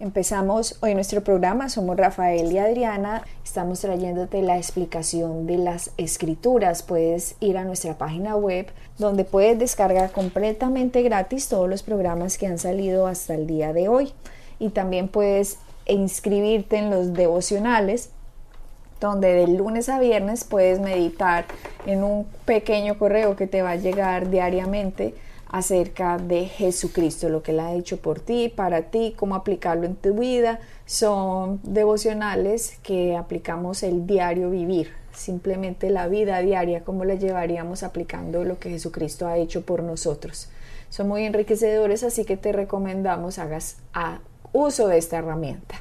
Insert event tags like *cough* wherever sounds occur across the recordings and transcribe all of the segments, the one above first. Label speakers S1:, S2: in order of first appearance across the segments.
S1: Empezamos hoy nuestro programa, somos Rafael y Adriana, estamos trayéndote la explicación de las escrituras. Puedes ir a nuestra página web donde puedes descargar completamente gratis todos los programas que han salido hasta el día de hoy y también puedes inscribirte en los devocionales donde de lunes a viernes puedes meditar en un pequeño correo que te va a llegar diariamente acerca de Jesucristo, lo que Él ha hecho por ti, para ti, cómo aplicarlo en tu vida. Son devocionales que aplicamos el diario vivir, simplemente la vida diaria, cómo la llevaríamos aplicando lo que Jesucristo ha hecho por nosotros. Son muy enriquecedores, así que te recomendamos hagas uso de esta herramienta.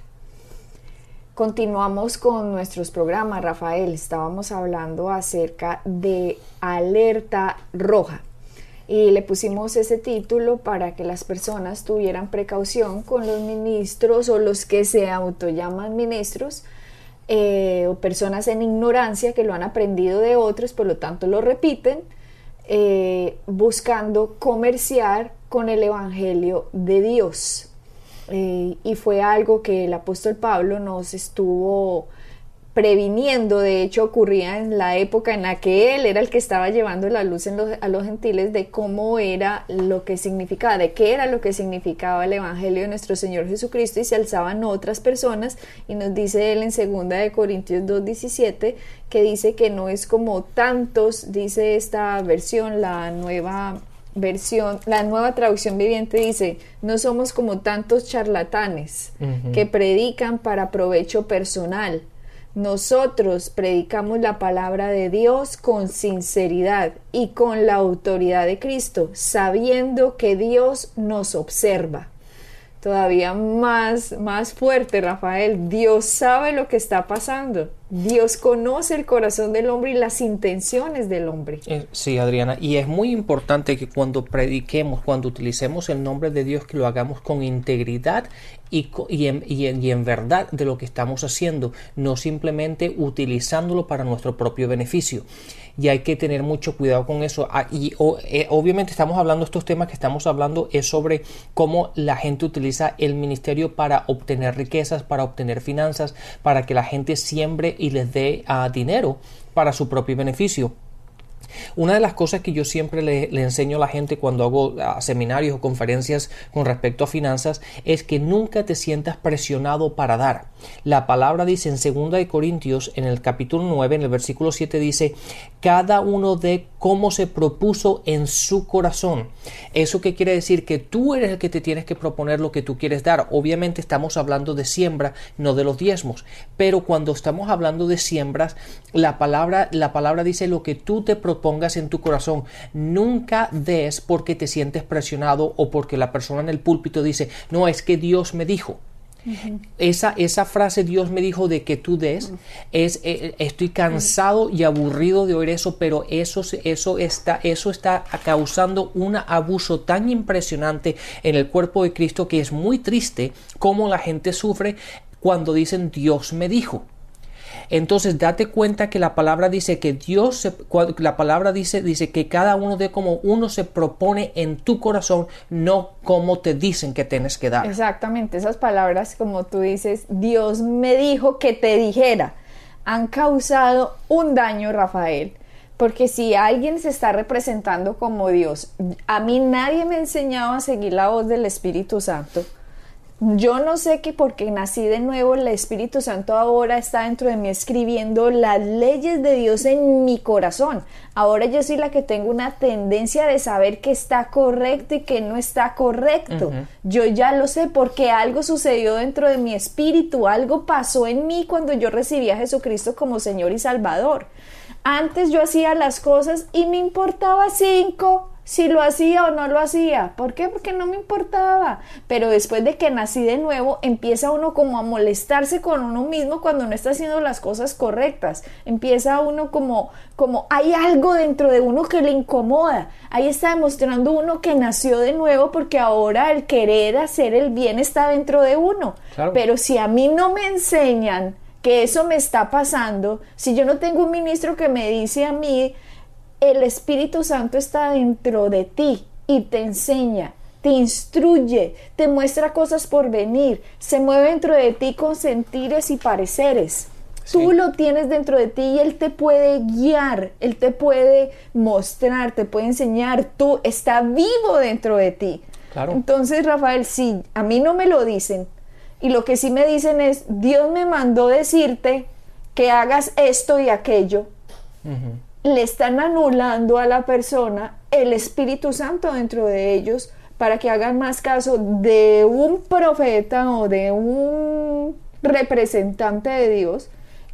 S1: Continuamos con nuestros programas, Rafael. Estábamos hablando acerca de alerta roja y le pusimos ese título para que las personas tuvieran precaución con los ministros o los que se autollaman ministros eh, o personas en ignorancia que lo han aprendido de otros, por lo tanto lo repiten, eh, buscando comerciar con el Evangelio de Dios. Eh, y fue algo que el apóstol Pablo nos estuvo previniendo, de hecho ocurría en la época en la que él era el que estaba llevando la luz a los gentiles de cómo era lo que significaba, de qué era lo que significaba el Evangelio de nuestro Señor Jesucristo y se alzaban otras personas y nos dice él en segunda de Corintios 2.17 que dice que no es como tantos, dice esta versión, la nueva versión, la nueva traducción viviente dice, no somos como tantos charlatanes que predican para provecho personal nosotros predicamos la palabra de Dios con sinceridad y con la autoridad de Cristo, sabiendo que Dios nos observa. Todavía más, más fuerte, Rafael. Dios sabe lo que está pasando. Dios conoce el corazón del hombre y las intenciones del hombre.
S2: Eh, sí, Adriana, y es muy importante que cuando prediquemos, cuando utilicemos el nombre de Dios, que lo hagamos con integridad y, en, verdad de lo que estamos haciendo, no simplemente utilizándolo para nuestro propio beneficio. Y hay que tener mucho cuidado con eso. Ah, y eh, obviamente estamos hablando, estos temas que estamos hablando es sobre cómo la gente utiliza el ministerio para obtener riquezas, para obtener finanzas, para que la gente siembre y les dé uh, dinero para su propio beneficio. Una de las cosas que yo siempre le, enseño a la gente cuando hago ah, seminarios o conferencias con respecto a finanzas es que nunca te sientas presionado para dar. La palabra dice en 2 de Corintios en el capítulo 9 en el versículo 7 dice cada uno de cómo se propuso en su corazón. Eso que quiere decir que tú eres el que te tienes que proponer lo que tú quieres dar. Obviamente estamos hablando de siembra, no de los diezmos, pero cuando estamos hablando de siembras, la palabra la palabra dice lo que tú te propongas en tu corazón. Nunca des porque te sientes presionado o porque la persona en el púlpito dice, "No, es que Dios me dijo." Esa, esa frase Dios me dijo de que tú des, es eh, estoy cansado y aburrido de oír eso, pero eso, eso, está, eso está causando un abuso tan impresionante en el cuerpo de Cristo que es muy triste como la gente sufre cuando dicen Dios me dijo. Entonces date cuenta que la palabra dice que Dios, la palabra dice, dice que cada uno de como uno se propone en tu corazón, no como te dicen que tienes que dar.
S1: Exactamente, esas palabras como tú dices, Dios me dijo que te dijera, han causado un daño, Rafael. Porque si alguien se está representando como Dios, a mí nadie me enseñaba a seguir la voz del Espíritu Santo. Yo no sé que porque nací de nuevo, el Espíritu Santo ahora está dentro de mí escribiendo las leyes de Dios en mi corazón. Ahora yo soy la que tengo una tendencia de saber que está correcto y que no está correcto. Yo ya lo sé porque algo sucedió dentro de mi espíritu, algo pasó en mí cuando yo recibí a Jesucristo como Señor y Salvador. Antes yo hacía las cosas y me importaba cinco si lo hacía o no lo hacía. ¿Por qué? Porque no me importaba. Pero después de que nací de nuevo, empieza uno como a molestarse con uno mismo cuando no está haciendo las cosas correctas. Empieza uno como, como hay algo dentro de uno que le incomoda. Ahí está demostrando uno que nació de nuevo porque ahora el querer hacer el bien está dentro de uno. Pero si a mí no me enseñan que eso me está pasando, si yo no tengo un ministro que me dice a mí, el Espíritu Santo está dentro de ti y te enseña, te instruye, te muestra cosas por venir, se mueve dentro de ti con sentires y pareceres. Tú lo tienes dentro de ti y Él te puede guiar, Él te puede mostrar, te puede enseñar, tú está vivo dentro de ti. Claro. Entonces, Rafael, si a mí no me lo dicen, y lo que sí me dicen es, Dios me mandó decirte que hagas esto y aquello, le están anulando a la persona el Espíritu Santo dentro de ellos para que hagan más caso de un profeta o de un representante de Dios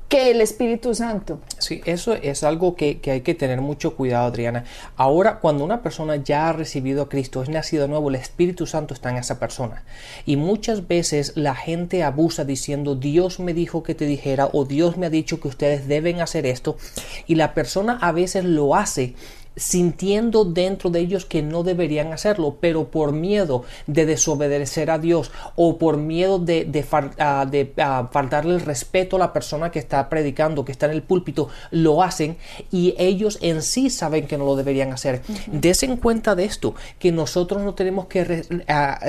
S1: que el Espíritu Santo.
S2: Sí, eso es algo que, hay que tener mucho cuidado, Adriana. Ahora, cuando una persona ya ha recibido a Cristo, es nacido nuevo, el Espíritu Santo está en esa persona. Y muchas veces la gente abusa diciendo, Dios me dijo que te dijera o Dios me ha dicho que ustedes deben hacer esto. Y la persona a veces lo hace sintiendo dentro de ellos que no deberían hacerlo, pero por miedo de desobedecer a Dios o por miedo de, de, faltarle el respeto a la persona que está predicando, que está en el púlpito, lo hacen y ellos en sí saben que no lo deberían hacer. Desen cuenta de esto, que nosotros no tenemos que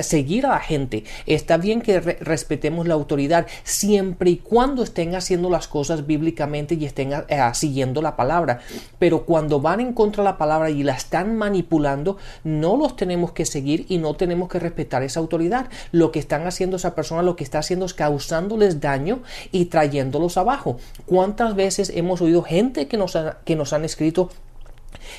S2: seguir a la gente. Está bien que respetemos la autoridad siempre y cuando estén haciendo las cosas bíblicamente y estén siguiendo la palabra, pero cuando van en contra de la palabra y la están manipulando, no los tenemos que seguir y no tenemos que respetar esa autoridad. Lo que están haciendo esa persona, lo que está haciendo es causándoles daño y trayéndolos abajo. ¿Cuántas veces hemos oído gente que nos, que nos han escrito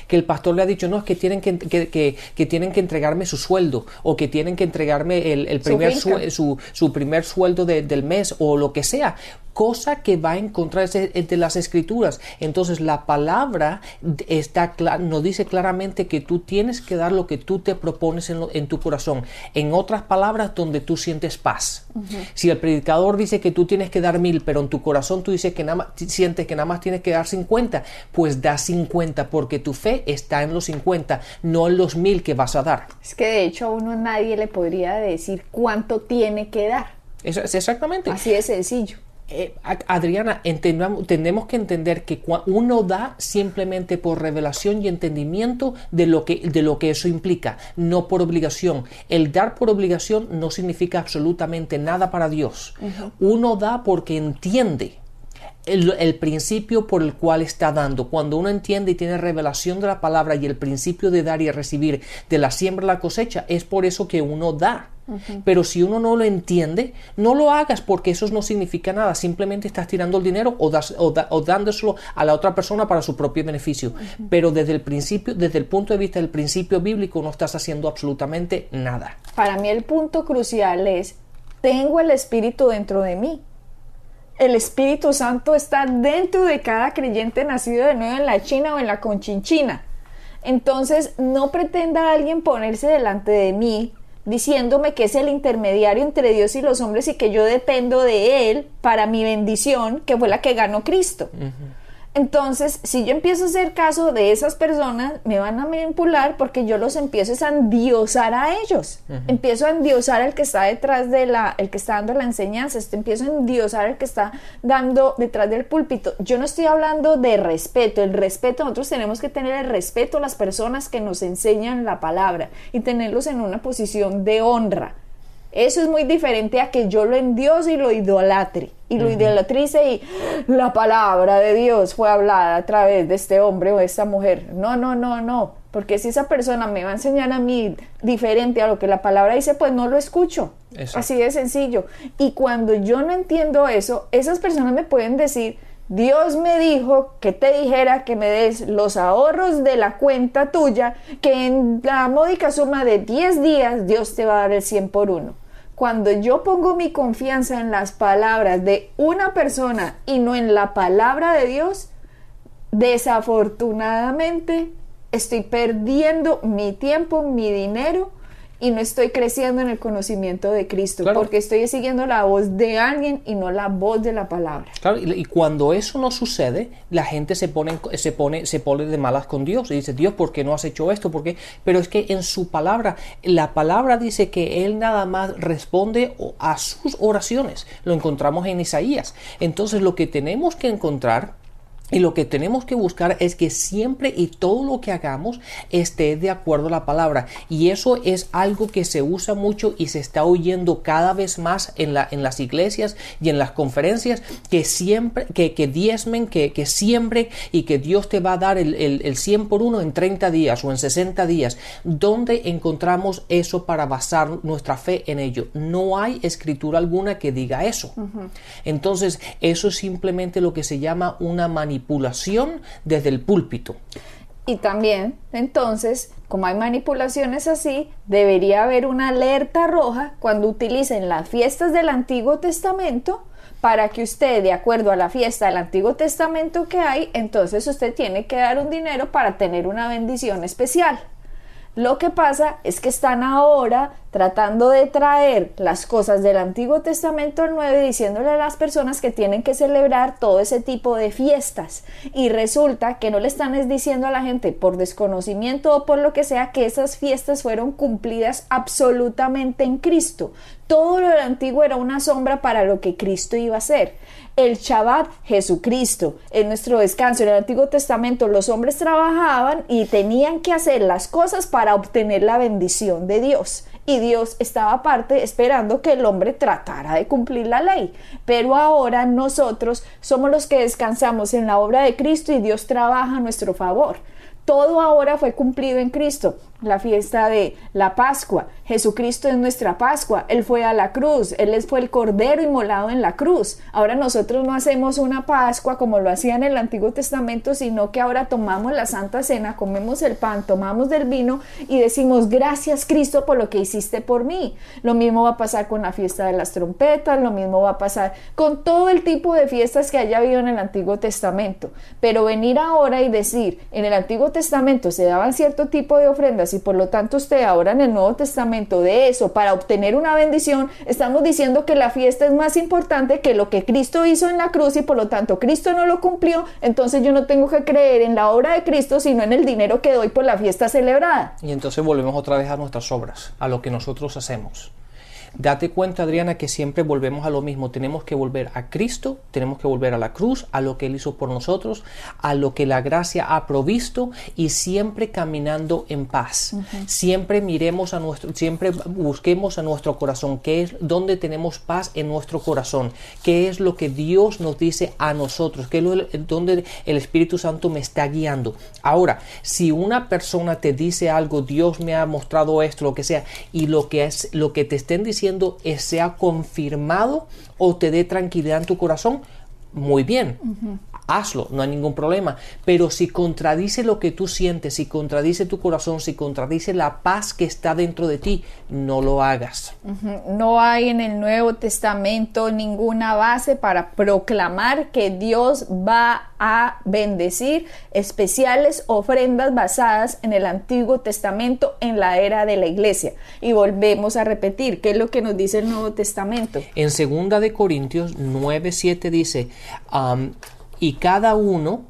S2: que el pastor le ha dicho, no, es que tienen que, que, tienen que entregarme su sueldo o que tienen que entregarme el, primer su, su, primer sueldo del mes o lo que sea cosa que va en contra de las escrituras. Entonces la palabra está nos dice claramente que tú tienes que dar lo que tú te propones en, tu corazón. En otras palabras, donde tú sientes paz. Si el predicador dice que tú tienes que dar mil, pero en tu corazón tú dices que nada más, sientes que nada más tienes que dar 50, pues da 50 porque tu fe está en los 50, no en los mil que vas a dar.
S1: Es que de hecho a uno nadie le podría decir cuánto tiene que dar.
S2: Eso es exactamente.
S1: Así de sencillo.
S2: Eh, Adriana, tenemos que entender que uno da simplemente por revelación y entendimiento de lo, que, de lo que eso implica, no por obligación. El dar por obligación no significa absolutamente nada para Dios. Uno da porque entiende. El, el, principio por el cual está dando. Cuando uno entiende y tiene revelación de la palabra y el principio de dar y recibir de la siembra a la cosecha, es por eso que uno da. Pero si uno no lo entiende, no lo hagas porque eso no significa nada. Simplemente estás tirando el dinero o, o, dándoselo a la otra persona para su propio beneficio. Pero desde el principio, desde el punto de vista del principio bíblico, no estás haciendo absolutamente nada.
S1: Para mí el punto crucial es, tengo el Espíritu dentro de mí. El Espíritu Santo está dentro de cada creyente nacido de nuevo en la China o en la Conchinchina. Entonces, no pretenda alguien ponerse delante de mí diciéndome que es el intermediario entre Dios y los hombres y que yo dependo de Él para mi bendición, que fue la que ganó Cristo. Entonces, si yo empiezo a hacer caso de esas personas, me van a manipular porque yo los empiezo a endiosar a ellos. Empiezo a endiosar al que está detrás de la, el que está dando la enseñanza, este, empiezo a endiosar al que está dando detrás del púlpito. Yo no estoy hablando de respeto, el respeto, nosotros tenemos que tener el respeto a las personas que nos enseñan la palabra y tenerlos en una posición de honra. Eso es muy diferente a que yo lo endiose y lo idolatre. Y lo idolatrice y la palabra de Dios fue hablada a través de este hombre o de esta mujer. No, no, no, no. Porque si esa persona me va a enseñar a mí diferente a lo que la palabra dice, pues no lo escucho. Así de sencillo. Y cuando yo no entiendo eso, esas personas me pueden decir, Dios me dijo que te dijera que me des los ahorros de la cuenta tuya, que en la módica suma de 10 días Dios te va a dar el 100 por uno. Cuando yo pongo mi confianza en las palabras de una persona y no en la palabra de Dios, desafortunadamente estoy perdiendo mi tiempo, mi dinero y no estoy creciendo en el conocimiento de Cristo, porque estoy siguiendo la voz de alguien y no la voz de la palabra.
S2: Claro, y, cuando eso no sucede, la gente se pone, se pone, se pone de malas con Dios y dice, Dios, ¿por qué no has hecho esto? ¿Por Pero es que en su palabra, la palabra dice que Él nada más responde a sus oraciones. Lo encontramos en Isaías. Entonces lo que tenemos que encontrar y lo que tenemos que buscar es que siempre y todo lo que hagamos esté de acuerdo a la palabra. Y eso es algo que se usa mucho y se está oyendo cada vez más en, la, en las iglesias y en las conferencias, que siempre, que, que diezmen, que, que siempre y que Dios te va a dar el, el, 100 por uno en 30 días o en 60 días. ¿Dónde encontramos eso para basar nuestra fe en ello? No hay escritura alguna que diga eso. Entonces, eso es simplemente lo que se llama una manipulación manipulación desde el púlpito.
S1: Y también, entonces, como hay manipulaciones así, debería haber una alerta roja cuando utilicen las fiestas del Antiguo Testamento para que usted, de acuerdo a la fiesta del Antiguo Testamento que hay, entonces usted tiene que dar un dinero para tener una bendición especial. Lo que pasa es que están ahora tratando de traer las cosas del Antiguo Testamento al Nuevo diciéndole a las personas que tienen que celebrar todo ese tipo de fiestas. Y resulta que no le están diciendo a la gente por desconocimiento o por lo que sea que esas fiestas fueron cumplidas absolutamente en Cristo. Todo lo del antiguo era una sombra para lo que Cristo iba a hacer. El Shabbat, Jesucristo, en nuestro descanso. En el Antiguo Testamento los hombres trabajaban y tenían que hacer las cosas para obtener la bendición de Dios y Dios estaba aparte esperando que el hombre tratara de cumplir la ley. Pero ahora nosotros somos los que descansamos en la obra de Cristo y Dios trabaja a nuestro favor. Todo ahora fue cumplido en Cristo la fiesta de la Pascua. Jesucristo es nuestra Pascua. Él fue a la cruz. Él fue el Cordero inmolado en la cruz. Ahora nosotros no hacemos una Pascua como lo hacían en el Antiguo Testamento, sino que ahora tomamos la Santa Cena, comemos el pan, tomamos del vino y decimos gracias Cristo por lo que hiciste por mí. Lo mismo va a pasar con la fiesta de las trompetas, lo mismo va a pasar con todo el tipo de fiestas que haya habido en el Antiguo Testamento. Pero venir ahora y decir, en el Antiguo Testamento se daban cierto tipo de ofrendas y por lo tanto usted ahora en el Nuevo Testamento de eso, para obtener una bendición, estamos diciendo que la fiesta es más importante que lo que Cristo hizo en la cruz y por lo tanto Cristo no lo cumplió, entonces yo no tengo que creer en la obra de Cristo, sino en el dinero que doy por la fiesta celebrada.
S2: Y entonces volvemos otra vez a nuestras obras, a lo que nosotros hacemos. Date cuenta, Adriana, que siempre volvemos a lo mismo. Tenemos que volver a Cristo, tenemos que volver a la cruz, a lo que Él hizo por nosotros, a lo que la gracia ha provisto y siempre caminando en paz. Siempre miremos a nuestro, siempre busquemos a nuestro corazón, qué es donde tenemos paz en nuestro corazón, qué es lo que Dios nos dice a nosotros, qué es donde el Espíritu Santo me está guiando. Ahora, si una persona te dice algo, Dios me ha mostrado esto, lo que sea, y lo que es lo que te estén diciendo diciendo sea confirmado o te dé tranquilidad en tu corazón, muy bien hazlo, no hay ningún problema. Pero si contradice lo que tú sientes, si contradice tu corazón, si contradice la paz que está dentro de ti, no lo hagas.
S1: No hay en el Nuevo Testamento ninguna base para proclamar que Dios va a bendecir especiales ofrendas basadas en el Antiguo Testamento en la era de la iglesia. Y volvemos a repetir, ¿qué es lo que nos dice el Nuevo Testamento?
S2: En 2 de Corintios 9:7 dice, y cada uno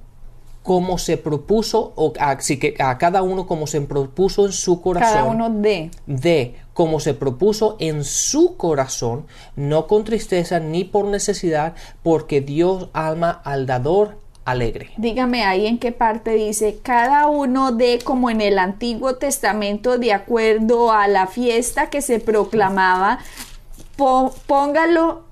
S2: como se propuso, o así que a cada uno como se propuso en su corazón.
S1: Cada uno de.
S2: De, como se propuso en su corazón, no con tristeza ni por necesidad, porque Dios alma al dador alegre.
S1: Dígame ahí en qué parte dice, cada uno de como en el Antiguo Testamento, de acuerdo a la fiesta que se proclamaba, póngalo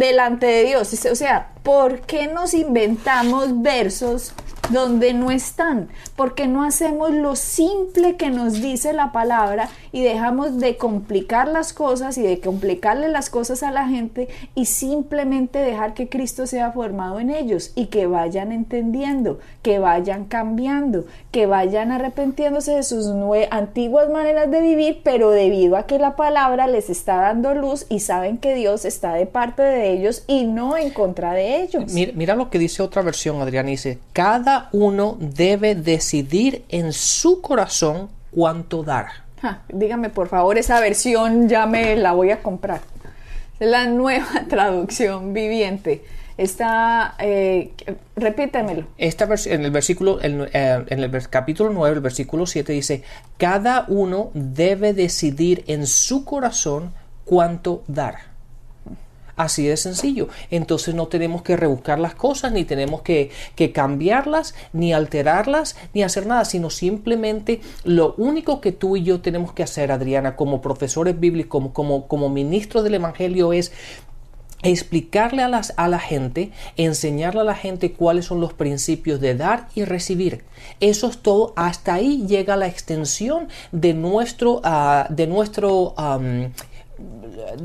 S1: delante de Dios. O sea, ¿por qué nos inventamos versos donde no están? Porque no hacemos lo simple que nos dice la palabra y dejamos de complicar las cosas y de complicarle las cosas a la gente y simplemente dejar que Cristo sea formado en ellos y que vayan entendiendo, que vayan cambiando, que vayan arrepentiéndose de sus antiguas maneras de vivir, pero debido a que la palabra les está dando luz y saben que Dios está de parte de ellos y no en contra de ellos.
S2: Mira, mira lo que dice otra versión, Adrián, dice, cada cada uno debe decidir en su corazón cuánto dar.
S1: dígame por favor, esa versión ya me la voy a comprar. Es la nueva *laughs* traducción viviente. Está, eh, repítemelo.
S2: Esta en el versículo, en, eh, en, el capítulo 9, el versículo 7 dice, cada uno debe decidir en su corazón cuánto dar. Así de sencillo. Entonces no tenemos que rebuscar las cosas, ni tenemos que, cambiarlas, ni alterarlas, ni hacer nada, sino simplemente lo único que tú y yo tenemos que hacer, Adriana, como profesores bíblicos, como, como, como ministros del Evangelio, es explicarle a, las, a la gente, enseñarle a la gente cuáles son los principios de dar y recibir. Eso es todo. Hasta ahí llega la extensión de nuestro, ah, de nuestro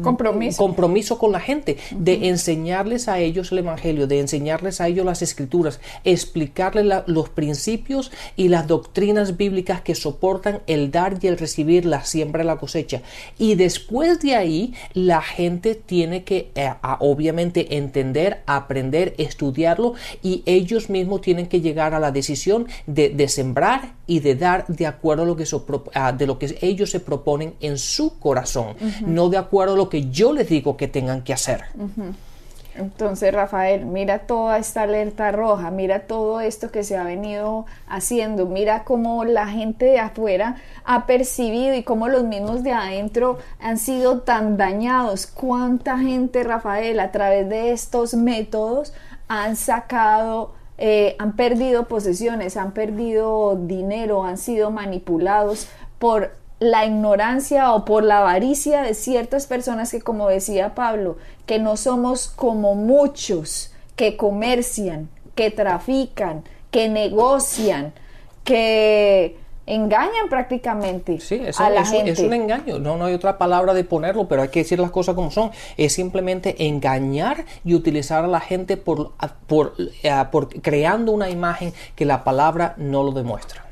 S1: compromiso.
S2: compromiso con la gente, de enseñarles a ellos el Evangelio, de enseñarles a ellos las escrituras, explicarles los principios y las doctrinas bíblicas que soportan el dar y el recibir, la siembra y la cosecha. Y después de ahí, la gente tiene que eh, obviamente entender, aprender, estudiarlo y ellos mismos tienen que llegar a la decisión de, sembrar y de dar de acuerdo a lo que, de lo que ellos se proponen en su corazón. No de acuerdo a lo que yo les digo que tengan que hacer.
S1: Entonces, Rafael, mira toda esta alerta roja, mira todo esto que se ha venido haciendo, mira cómo la gente de afuera ha percibido y cómo los mismos de adentro han sido tan dañados. ¿Cuánta gente, Rafael, a través de estos métodos han sacado, eh, han perdido posesiones, han perdido dinero, han sido manipulados por la ignorancia o por la avaricia de ciertas personas que, como decía Pablo, que no somos como muchos que comercian, que trafican, que negocian, que engañan prácticamente
S2: sí, a la gente. Es un engaño, no, no hay otra palabra de ponerlo, pero hay que decir las cosas como son. Es simplemente engañar y utilizar a la gente por, por, eh, por creando una imagen que la palabra no lo demuestra.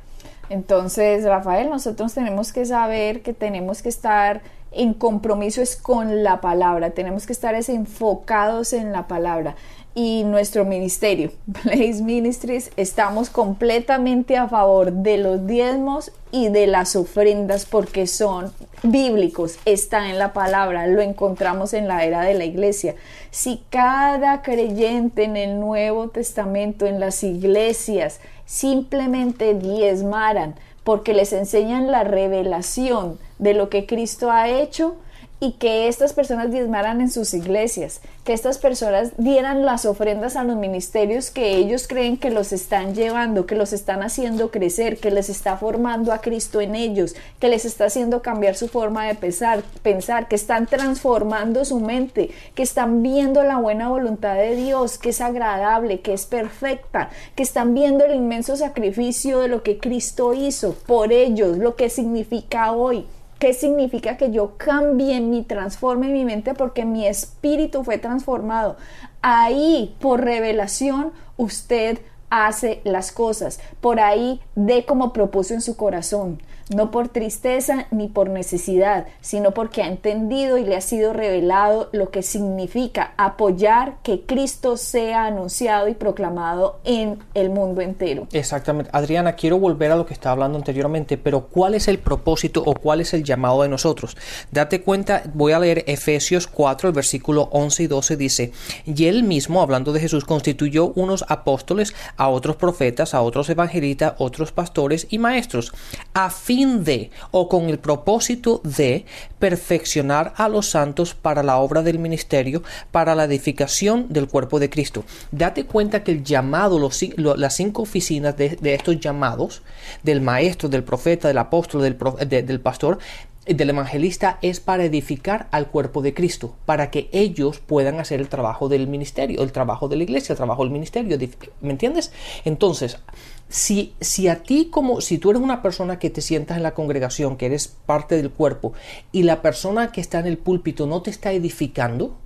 S1: Entonces, Rafael, nosotros tenemos que saber que tenemos que estar en compromiso es con la palabra, tenemos que estar enfocados en la palabra. Y nuestro ministerio, *laughs* Blaze Ministries, estamos completamente a favor de los diezmos y de las ofrendas porque son bíblicos, está en la palabra, lo encontramos en la era de la iglesia. Si cada creyente en el Nuevo Testamento, en las iglesias, simplemente diezmaran porque les enseñan la revelación de lo que Cristo ha hecho y que estas personas diezmaran en sus iglesias, que estas personas dieran las ofrendas a los ministerios que ellos creen que los están llevando, que los están haciendo crecer, que les está formando a Cristo en ellos, que les está haciendo cambiar su forma de pensar, pensar, que están transformando su mente, que están viendo la buena voluntad de Dios, que es agradable, que es perfecta, que están viendo el inmenso sacrificio de lo que Cristo hizo por ellos, lo que significa hoy ¿Qué significa que yo cambie mi, transforme mi mente porque mi espíritu fue transformado? Ahí, por revelación, usted hace las cosas. Por ahí de como propuso en su corazón no por tristeza ni por necesidad, sino porque ha entendido y le ha sido revelado lo que significa apoyar que Cristo sea anunciado y proclamado en el mundo entero.
S2: Exactamente. Adriana, quiero volver a lo que estaba hablando anteriormente, pero ¿cuál es el propósito o cuál es el llamado de nosotros? Date cuenta, voy a leer Efesios 4, el versículo 11 y 12 dice, y él mismo, hablando de Jesús, constituyó unos apóstoles, a otros profetas, a otros evangelistas, otros pastores y maestros, a fin de o con el propósito de perfeccionar a los santos para la obra del ministerio, para la edificación del cuerpo de Cristo. Date cuenta que el llamado, las cinco oficinas de, estos llamados, del maestro, del profeta, del apóstol, del, del pastor, del evangelista es para edificar al cuerpo de Cristo, para que ellos puedan hacer el trabajo del ministerio, el trabajo de la iglesia, el trabajo del ministerio. ¿Me entiendes? Entonces, si, si a ti como, si tú eres una persona que te sientas en la congregación, que eres parte del cuerpo, y la persona que está en el púlpito no te está edificando,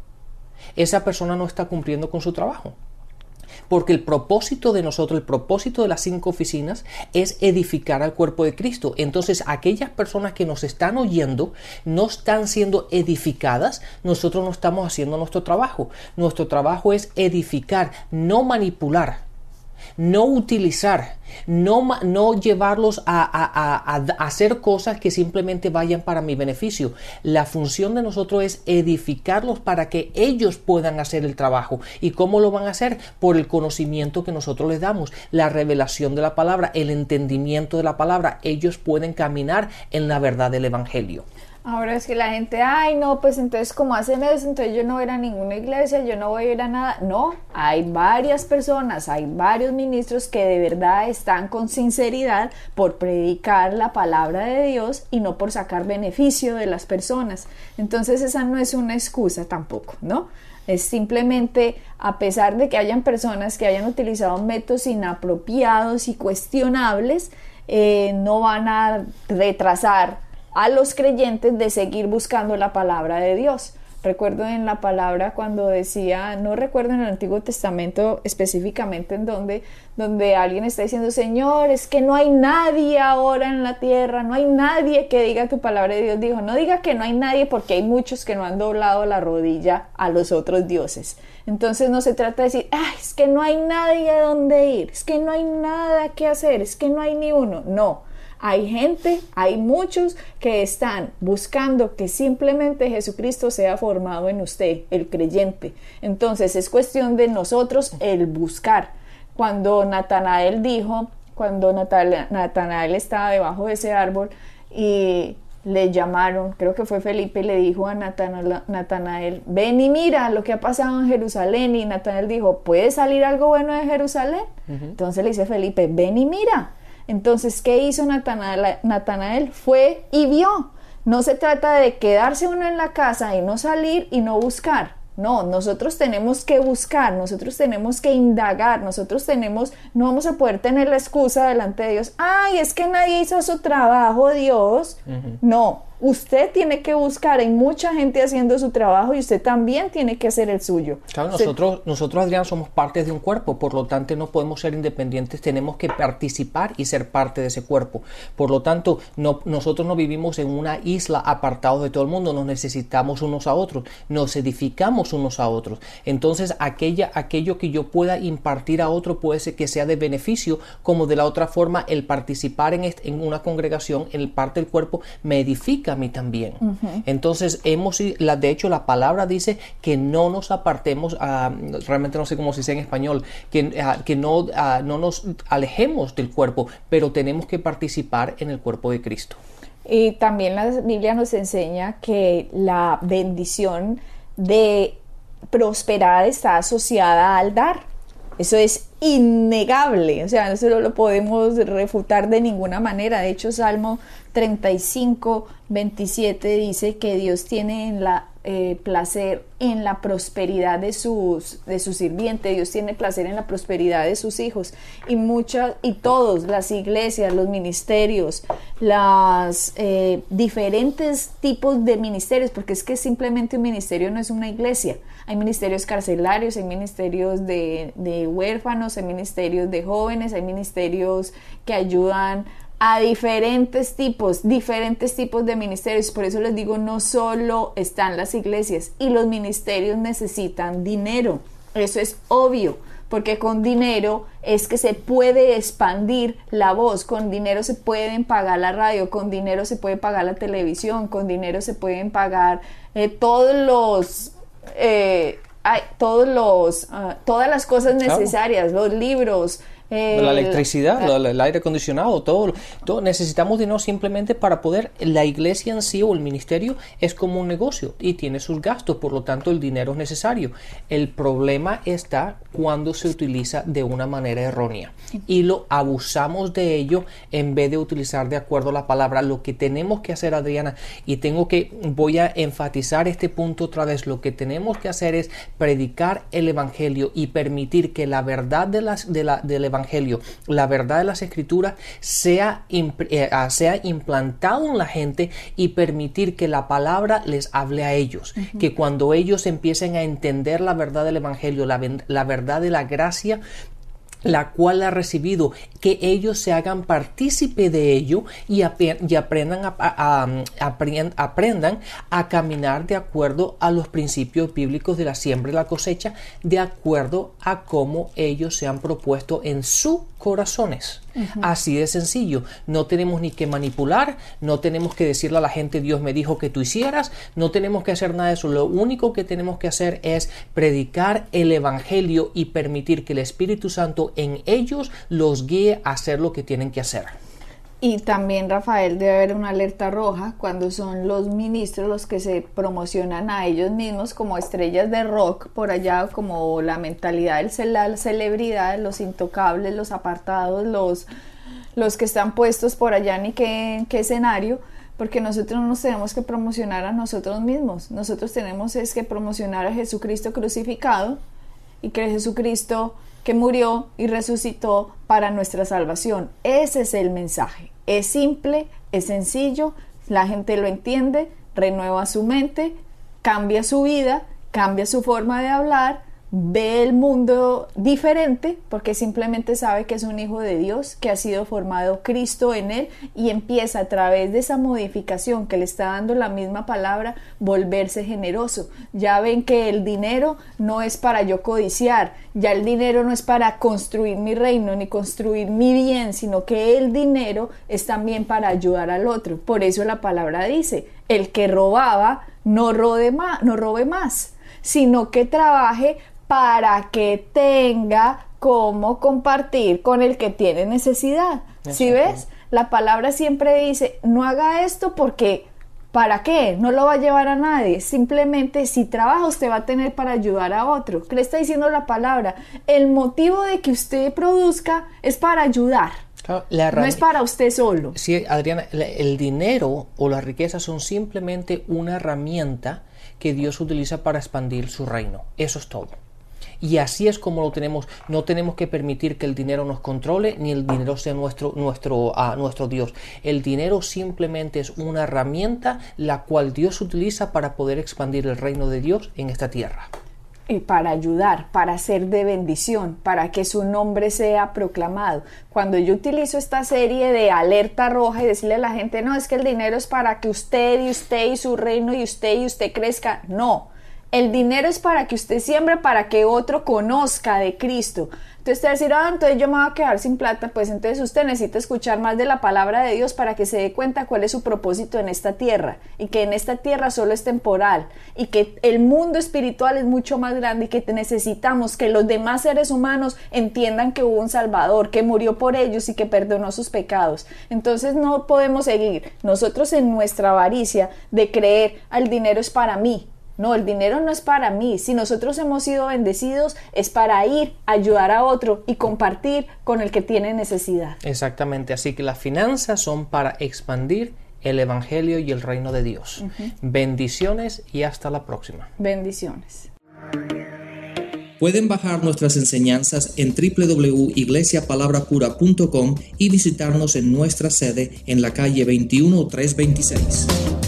S2: esa persona no está cumpliendo con su trabajo. Porque el propósito de nosotros, el propósito de las cinco oficinas es edificar al cuerpo de Cristo. Entonces, aquellas personas que nos están oyendo no están siendo edificadas, nosotros no estamos haciendo nuestro trabajo. Nuestro trabajo es edificar, no manipular. No utilizar, no, no llevarlos a, hacer cosas que simplemente vayan para mi beneficio. La función de nosotros es edificarlos para que ellos puedan hacer el trabajo. ¿Y cómo lo van a hacer? Por el conocimiento que nosotros les damos, la revelación de la palabra, el entendimiento de la palabra. Ellos pueden caminar en la verdad del Evangelio.
S1: Ahora es que la gente, ay, no, pues entonces, como hacen eso? Entonces yo no voy a ir a ninguna iglesia, yo no voy a ir a nada. No, hay varias personas, hay varios ministros que de verdad están con sinceridad por predicar la palabra de Dios y no por sacar beneficio de las personas. Entonces, esa no es una excusa tampoco, ¿no? Es simplemente, a pesar de que hayan personas que hayan utilizado métodos inapropiados y cuestionables, eh, no van a retrasar a los creyentes de seguir buscando la palabra de Dios. Recuerdo en la palabra cuando decía, no recuerdo en el Antiguo Testamento específicamente en donde, donde alguien está diciendo, Señor, es que no hay nadie ahora en la tierra, no hay nadie que diga tu palabra de Dios. Dijo, no diga que no hay nadie porque hay muchos que no han doblado la rodilla a los otros dioses. Entonces no se trata de decir, Ay, es que no hay nadie a dónde ir, es que no hay nada que hacer, es que no hay ni uno. No, hay gente, hay muchos que están buscando que simplemente Jesucristo sea formado en usted, el creyente. Entonces es cuestión de nosotros el buscar. Cuando Natanael dijo, cuando Natanael estaba debajo de ese árbol y le llamaron, creo que fue Felipe, le dijo a Natanael, ven y mira lo que ha pasado en Jerusalén. Y Natanael dijo, ¿puede salir algo bueno de Jerusalén? Entonces le dice Felipe, ven y mira. Entonces, ¿qué hizo Natanael? Fue y vio. No se trata de quedarse uno en la casa y no salir y no buscar. No, nosotros tenemos que buscar, nosotros tenemos que indagar, nosotros tenemos, no vamos a poder tener la excusa delante de Dios, ay, es que nadie hizo su trabajo, Dios. No, usted tiene que buscar, hay mucha gente haciendo su trabajo y usted también tiene que hacer el suyo.
S2: Claro, nosotros, nosotros Adrián, somos parte de un cuerpo, por lo tanto no podemos ser independientes, tenemos que participar y ser parte de ese cuerpo. Por lo tanto, no, nosotros no vivimos en una isla apartados de todo el mundo, nos necesitamos unos a otros, nos edificamos unos a otros. Entonces, aquella, aquello que yo pueda impartir a otro puede ser que sea de beneficio, como de la otra forma, el participar en, en una congregación, en parte del cuerpo, me edifica a mí también. Entonces, hemos, la, de hecho, la palabra dice que no nos apartemos, ah, realmente no sé cómo se dice en español, que, ah, que no, ah, no nos alejemos del cuerpo, pero tenemos que participar en el cuerpo de Cristo.
S1: Y también la Biblia nos enseña que la bendición de prosperar está asociada al dar. Eso es innegable, o sea, eso no lo podemos refutar de ninguna manera. De hecho, Salmo 35, 27 dice que Dios tiene en la eh, placer en la prosperidad de sus de su sirviente, Dios tiene placer en la prosperidad de sus hijos y muchas y todos las iglesias, los ministerios, las eh, diferentes tipos de ministerios, porque es que simplemente un ministerio no es una iglesia. Hay ministerios carcelarios, hay ministerios de, de huérfanos, hay ministerios de jóvenes, hay ministerios que ayudan a diferentes tipos, diferentes tipos de ministerios. Por eso les digo, no solo están las iglesias y los ministerios necesitan dinero. Eso es obvio, porque con dinero es que se puede expandir la voz, con dinero se pueden pagar la radio, con dinero se puede pagar la televisión, con dinero se pueden pagar eh, todos los... Eh, todos los, ah, todas las cosas necesarias, los libros,
S2: la electricidad, el aire acondicionado, todo, todo. Necesitamos dinero simplemente para poder. La iglesia en sí o el ministerio es como un negocio y tiene sus gastos, por lo tanto el dinero es necesario. El problema está cuando se utiliza de una manera errónea y lo abusamos de ello en vez de utilizar de acuerdo a la palabra. Lo que tenemos que hacer, Adriana, y tengo que, voy a enfatizar este punto otra vez, lo que tenemos que hacer es predicar el evangelio y permitir que la verdad de las, de la, del evangelio Evangelio, la verdad de las Escrituras, sea, eh, ah, sea implantado en la gente y permitir que la palabra les hable a ellos. Que cuando ellos empiecen a entender la verdad del Evangelio, la, la verdad de la gracia, la cual ha recibido, que ellos se hagan partícipe de ello y, aprendan a, aprendan a caminar de acuerdo a los principios bíblicos de la siembra y la cosecha, de acuerdo a cómo ellos se han propuesto en sus corazones. Así de sencillo. No tenemos ni que manipular, no tenemos que decirle a la gente Dios me dijo que tú hicieras, no tenemos que hacer nada de eso. Lo único que tenemos que hacer es predicar el Evangelio y permitir que el Espíritu Santo en ellos los guíe a hacer lo que tienen que hacer.
S1: Y también, Rafael, debe haber una alerta roja cuando son los ministros los que se promocionan a ellos mismos como estrellas de rock por allá, como la mentalidad de la celebridad, los intocables, los apartados, los, los que están puestos por allá ni qué, qué escenario, porque nosotros no nos tenemos que promocionar a nosotros mismos, nosotros tenemos es que promocionar a Jesucristo crucificado y que Jesucristo que murió y resucitó para nuestra salvación. Ese es el mensaje. Es simple, es sencillo, la gente lo entiende, renueva su mente, cambia su vida, cambia su forma de hablar ve el mundo diferente porque simplemente sabe que es un hijo de Dios, que ha sido formado Cristo en él y empieza a través de esa modificación que le está dando la misma palabra, volverse generoso. Ya ven que el dinero no es para yo codiciar, ya el dinero no es para construir mi reino ni construir mi bien, sino que el dinero es también para ayudar al otro. Por eso la palabra dice, el que robaba no robe más, no robe más sino que trabaje para que tenga cómo compartir con el que tiene necesidad. Si ves? La palabra siempre dice, no haga esto porque ¿Para qué? No lo va a llevar a nadie. Simplemente si trabaja usted va a tener para ayudar a otro. ¿Qué le está diciendo la palabra? El motivo de que usted produzca es para ayudar. no es para usted solo.
S2: Sí, Adriana, el dinero o la riqueza son simplemente una herramienta que Dios utiliza para expandir su reino. Eso es todo. Y así es como lo tenemos. No tenemos que permitir que el dinero nos controle ni el dinero sea nuestro, nuestro, uh, nuestro Dios. El dinero simplemente es una herramienta la cual Dios utiliza para poder expandir el reino de Dios en esta tierra.
S1: Y para ayudar, para ser de bendición, para que su nombre sea proclamado. Cuando yo utilizo esta serie de alerta roja y decirle a la gente, no, es que el dinero es para que usted y usted y su reino y usted y usted crezca. No, el dinero es para que usted siembre, para que otro conozca de Cristo. Entonces usted decir, ah, entonces yo me voy a quedar sin plata. Pues entonces usted necesita escuchar más de la palabra de Dios para que se dé cuenta cuál es su propósito en esta tierra. Y que en esta tierra solo es temporal. Y que el mundo espiritual es mucho más grande y que necesitamos que los demás seres humanos entiendan que hubo un Salvador, que murió por ellos y que perdonó sus pecados. Entonces no podemos seguir nosotros en nuestra avaricia de creer, el dinero es para mí no, el dinero no es para mí. Si nosotros hemos sido bendecidos, es para ir, ayudar a otro y compartir con el que tiene necesidad.
S2: Exactamente. Así que las finanzas son para expandir el Evangelio y el reino de Dios. Bendiciones y hasta la próxima.
S1: Bendiciones.
S2: Pueden bajar nuestras enseñanzas en www.iglesiapalabracura.com y visitarnos en nuestra sede en la calle 21326.